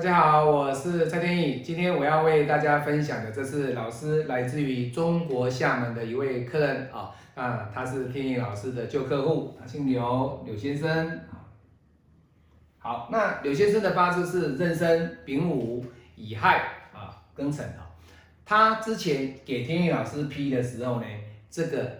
大家好，我是蔡天意。今天我要为大家分享的，这是老师来自于中国厦门的一位客人啊，啊，他是天意老师的旧客户，他姓刘，刘先生。好，那刘先生的八字是壬申、丙午、乙亥啊，庚辰啊。他之前给天意老师批的时候呢，这个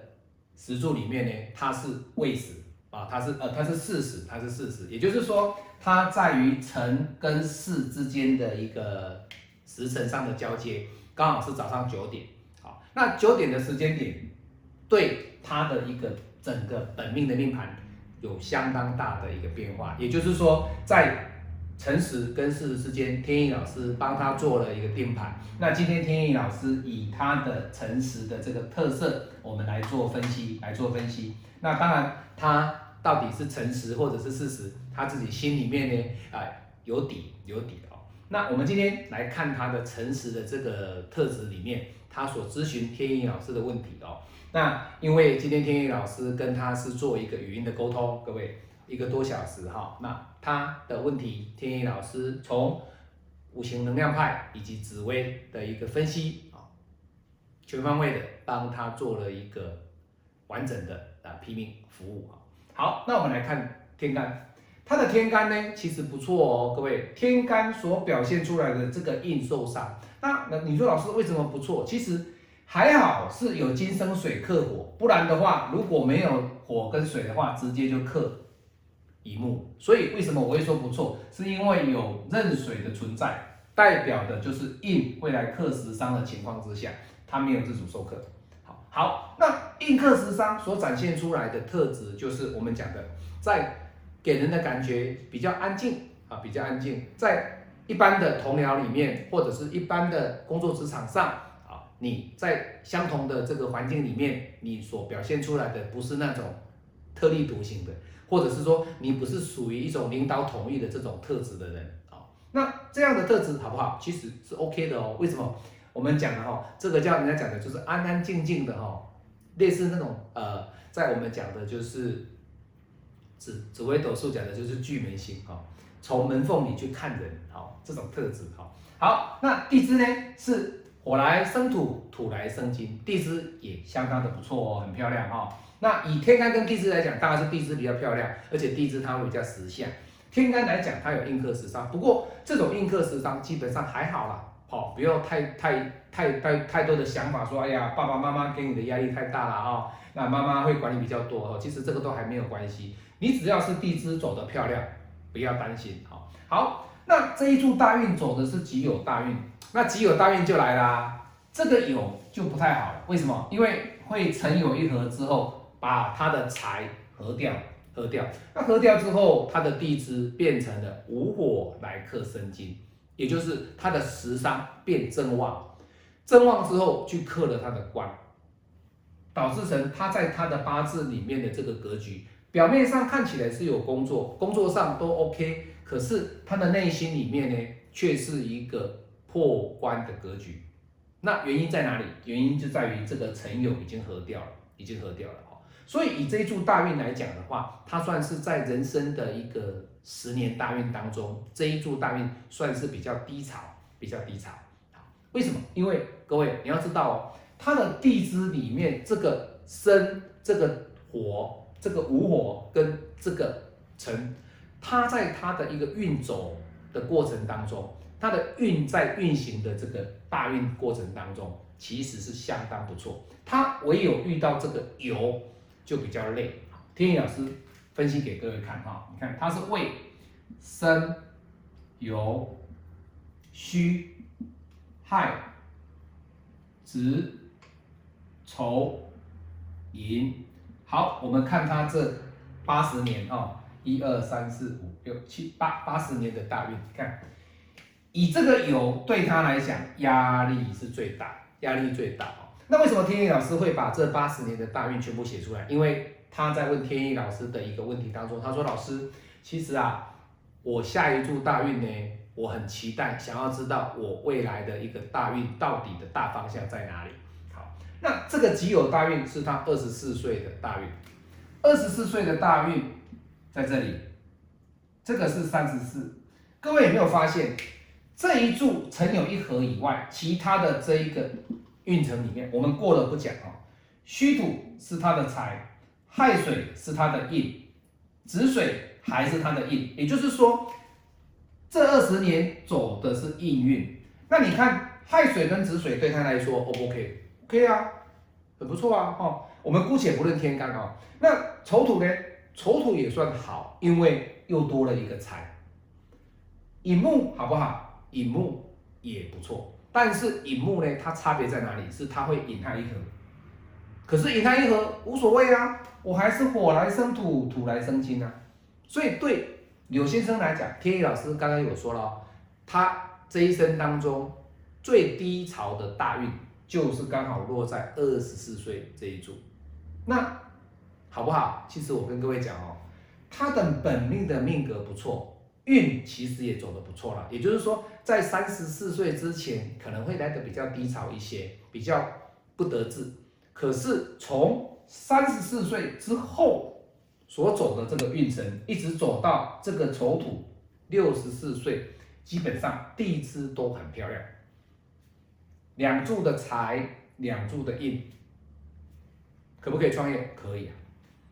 石柱里面呢，他是未死啊，他是呃，他是巳死，他是巳死，也就是说。它在于辰跟巳之间的一个时辰上的交接，刚好是早上九点。好，那九点的时间点，对他的一个整个本命的命盘有相当大的一个变化。也就是说，在辰时跟巳时之间，天意老师帮他做了一个定盘。那今天天意老师以他的辰时的这个特色，我们来做分析，来做分析。那当然，他到底是诚实或者是事实？他自己心里面呢，啊，有底有底哦。那我们今天来看他的诚实的这个特质里面，他所咨询天意老师的问题哦。那因为今天天意老师跟他是做一个语音的沟通，各位一个多小时哈。那他的问题，天意老师从五行能量派以及紫薇的一个分析啊，全方位的帮他做了一个完整的啊批命服务啊。好，那我们来看天干。它的天干呢，其实不错哦，各位，天干所表现出来的这个印受伤，那那你说老师为什么不错？其实还好是有金生水克火，不然的话，如果没有火跟水的话，直接就克乙木。所以为什么我会说不错？是因为有壬水的存在，代表的就是印未来克食伤的情况之下，它没有自主受克。好，好，那印克食伤所展现出来的特质，就是我们讲的在。给人的感觉比较安静啊，比较安静。在一般的同僚里面，或者是一般的工作职场上啊，你在相同的这个环境里面，你所表现出来的不是那种特立独行的，或者是说你不是属于一种领导统一的这种特质的人啊。那这样的特质好不好？其实是 OK 的哦。为什么？我们讲的哈，这个叫人家讲的就是安安静静的哈，类似那种呃，在我们讲的就是。紫紫微斗数讲的就是巨门星哈，从门缝里去看人，好这种特质哈。好，那地支呢是火来生土，土来生金，地支也相当的不错哦，很漂亮哈。那以天干跟地支来讲，当然是地支比较漂亮，而且地支它会比较实相。天干来讲，它有印克食伤，不过这种印克食伤基本上还好啦，好不要太太太太太多的想法，说哎呀爸爸妈妈给你的压力太大了啊，那妈妈会管你比较多哦，其实这个都还没有关系。你只要是地支走得漂亮，不要担心。好，好，那这一柱大运走的是己酉大运，那己酉大运就来啦。这个酉就不太好，为什么？因为会辰酉一合之后，把他的财合掉，合掉。那合掉之后，他的地支变成了午火来克生金，也就是他的食伤变正旺，正旺之后去克了他的官，导致成他在他的八字里面的这个格局。表面上看起来是有工作，工作上都 OK，可是他的内心里面呢，却是一个破关的格局。那原因在哪里？原因就在于这个辰酉已经合掉了，已经合掉了哈。所以以这一柱大运来讲的话，它算是在人生的一个十年大运当中，这一柱大运算是比较低潮，比较低潮。为什么？因为各位你要知道哦，它的地支里面这个生，这个火。这个午火跟这个辰，它在它的一个运走的过程当中，它的运在运行的这个大运过程当中，其实是相当不错。它唯有遇到这个酉，就比较累。天意老师分析给各位看哈，你看它是未申酉戌亥子丑寅。好，我们看他这八十年哦，一二三四五六七八八十年的大运，看以这个酉对他来讲压力是最大，压力最大哦。那为什么天意老师会把这八十年的大运全部写出来？因为他在问天意老师的一个问题当中，他说：“老师，其实啊，我下一柱大运呢，我很期待，想要知道我未来的一个大运到底的大方向在哪里。”好那这个己酉大运是他二十四岁的大运，二十四岁的大运在这里，这个是三十四。各位有没有发现，这一柱曾有一合以外，其他的这一个运程里面，我们过了不讲啊。虚土是他的财，亥水是他的印，子水还是他的印。也就是说，这二十年走的是印运。那你看亥水跟子水对他来说，O 不 OK？OK 啊，很不错啊。哦，我们姑且不论天干啊。那丑土呢？丑土也算好，因为又多了一个财。寅木好不好？寅木也不错，但是寅木呢，它差别在哪里？是它会引亥一合。可是引亥一合无所谓啊，我还是火来生土，土来生金啊。所以对柳先生来讲，天意老师刚刚有说了，他这一生当中最低潮的大运，就是刚好落在二十四岁这一组。那好不好？其实我跟各位讲哦，他的本命的命格不错，运其实也走得不错了。也就是说，在三十四岁之前，可能会来的比较低潮一些，比较不得志。可是从三十四岁之后所走的这个运程，一直走到这个丑土六十四岁，基本上地支都很漂亮，两柱的财，两柱的印，可不可以创业？可以啊。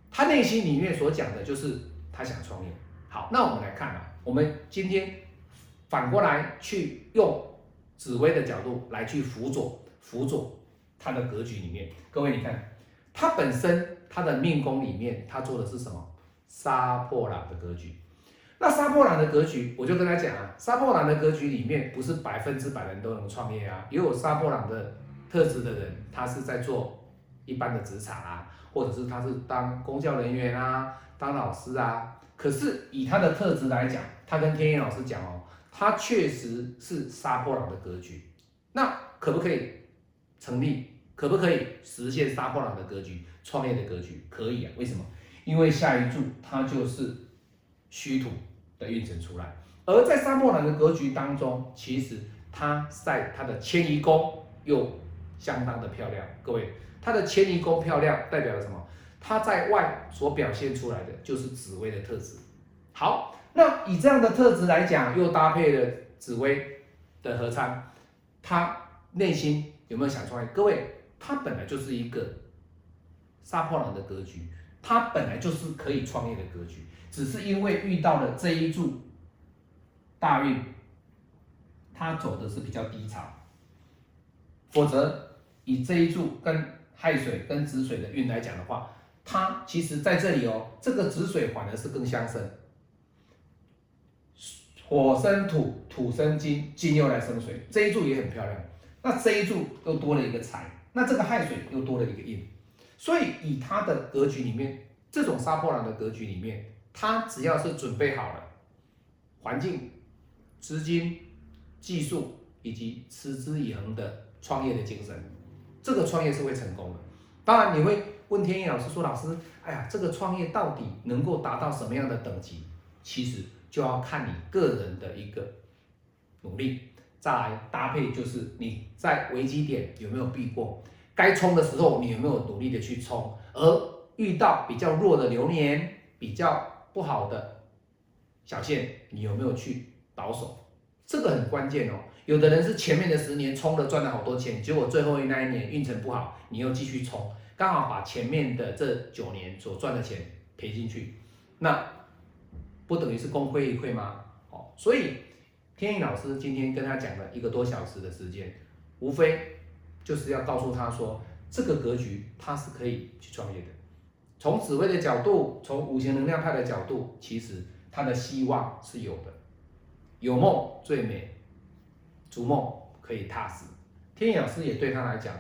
他内心里面所讲的就是他想创业。好，那我们来看啊，我们今天反过来去用紫薇的角度来去辅佐辅佐他的格局里面。各位，你看他本身他的命宫里面，他做的是什么？杀破狼的格局。那杀破狼的格局，我就跟他讲啊，杀破狼的格局里面不是百分之百人都能创业啊，也有杀破狼的特质的人，他是在做一般的职场啊。或者是他是当公教人员啊，当老师啊，可是以他的特质来讲，他跟天意老师讲哦，他确实是杀破狼的格局，那可不可以成立？可不可以实现杀破狼的格局？创业的格局可以啊？为什么？因为下一柱它就是虚土的运程出来，而在杀破狼的格局当中，其实它在它的迁移宫又相当的漂亮，各位。它的迁移宫漂亮，代表了什么？它在外所表现出来的就是紫薇的特质。好，那以这样的特质来讲，又搭配了紫薇的合参，他内心有没有想创业？各位，他本来就是一个杀破狼的格局，他本来就是可以创业的格局，只是因为遇到了这一柱大运，他走的是比较低潮，否则以这一柱跟亥水跟子水的运来讲的话，它其实在这里哦，这个子水反而是更相生，火生土，土生金，金又来生水，这一柱也很漂亮。那这一柱又多了一个财，那这个亥水又多了一个印，所以以他的格局里面，这种杀破狼的格局里面，他只要是准备好了环境、资金、技术以及持之以恒的创业的精神。这个创业是会成功的，当然你会问天意老师说：“老师，哎呀，这个创业到底能够达到什么样的等级？”其实就要看你个人的一个努力，再来搭配就是你在危机点有没有避过，该冲的时候你有没有努力的去冲，而遇到比较弱的流年、比较不好的小线，你有没有去倒手？这个很关键哦。有的人是前面的十年冲了赚了好多钱，结果最后那一年运程不好，你又继续冲，刚好把前面的这九年所赚的钱赔进去，那不等于是功亏一篑吗？哦，所以天意老师今天跟他讲了一个多小时的时间，无非就是要告诉他说，这个格局他是可以去创业的。从紫薇的角度，从五行能量派的角度，其实他的希望是有的，有梦最美。逐梦可以踏实，天野老师也对他来讲，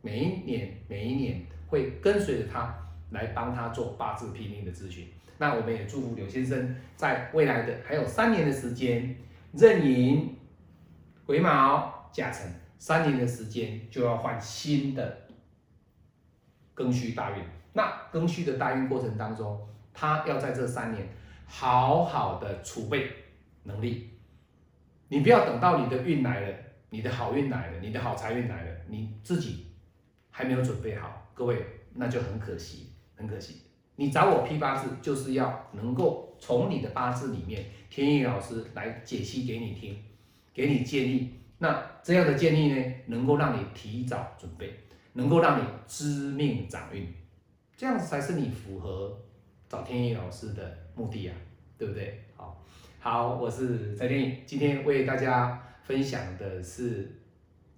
每一年每一年会跟随着他来帮他做八字拼命的咨询。那我们也祝福刘先生在未来的还有三年的时间，壬寅、癸卯、甲辰三年的时间就要换新的庚戌大运。那庚戌的大运过程当中，他要在这三年好好的储备能力。你不要等到你的运来了，你的好运来了，你的好财运来了，你自己还没有准备好，各位那就很可惜，很可惜。你找我批八字，就是要能够从你的八字里面，天意老师来解析给你听，给你建议。那这样的建议呢，能够让你提早准备，能够让你知命掌运，这样才是你符合找天意老师的目的啊，对不对？好，好，我是翟天意，今天为大家分享的是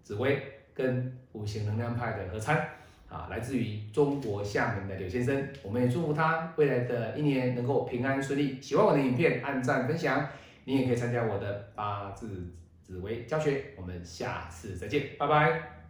紫薇跟五行能量派的合参。啊，来自于中国厦门的柳先生，我们也祝福他未来的一年能够平安顺利。喜欢我的影片，按赞分享，你也可以参加我的八字紫薇教学。我们下次再见，拜拜。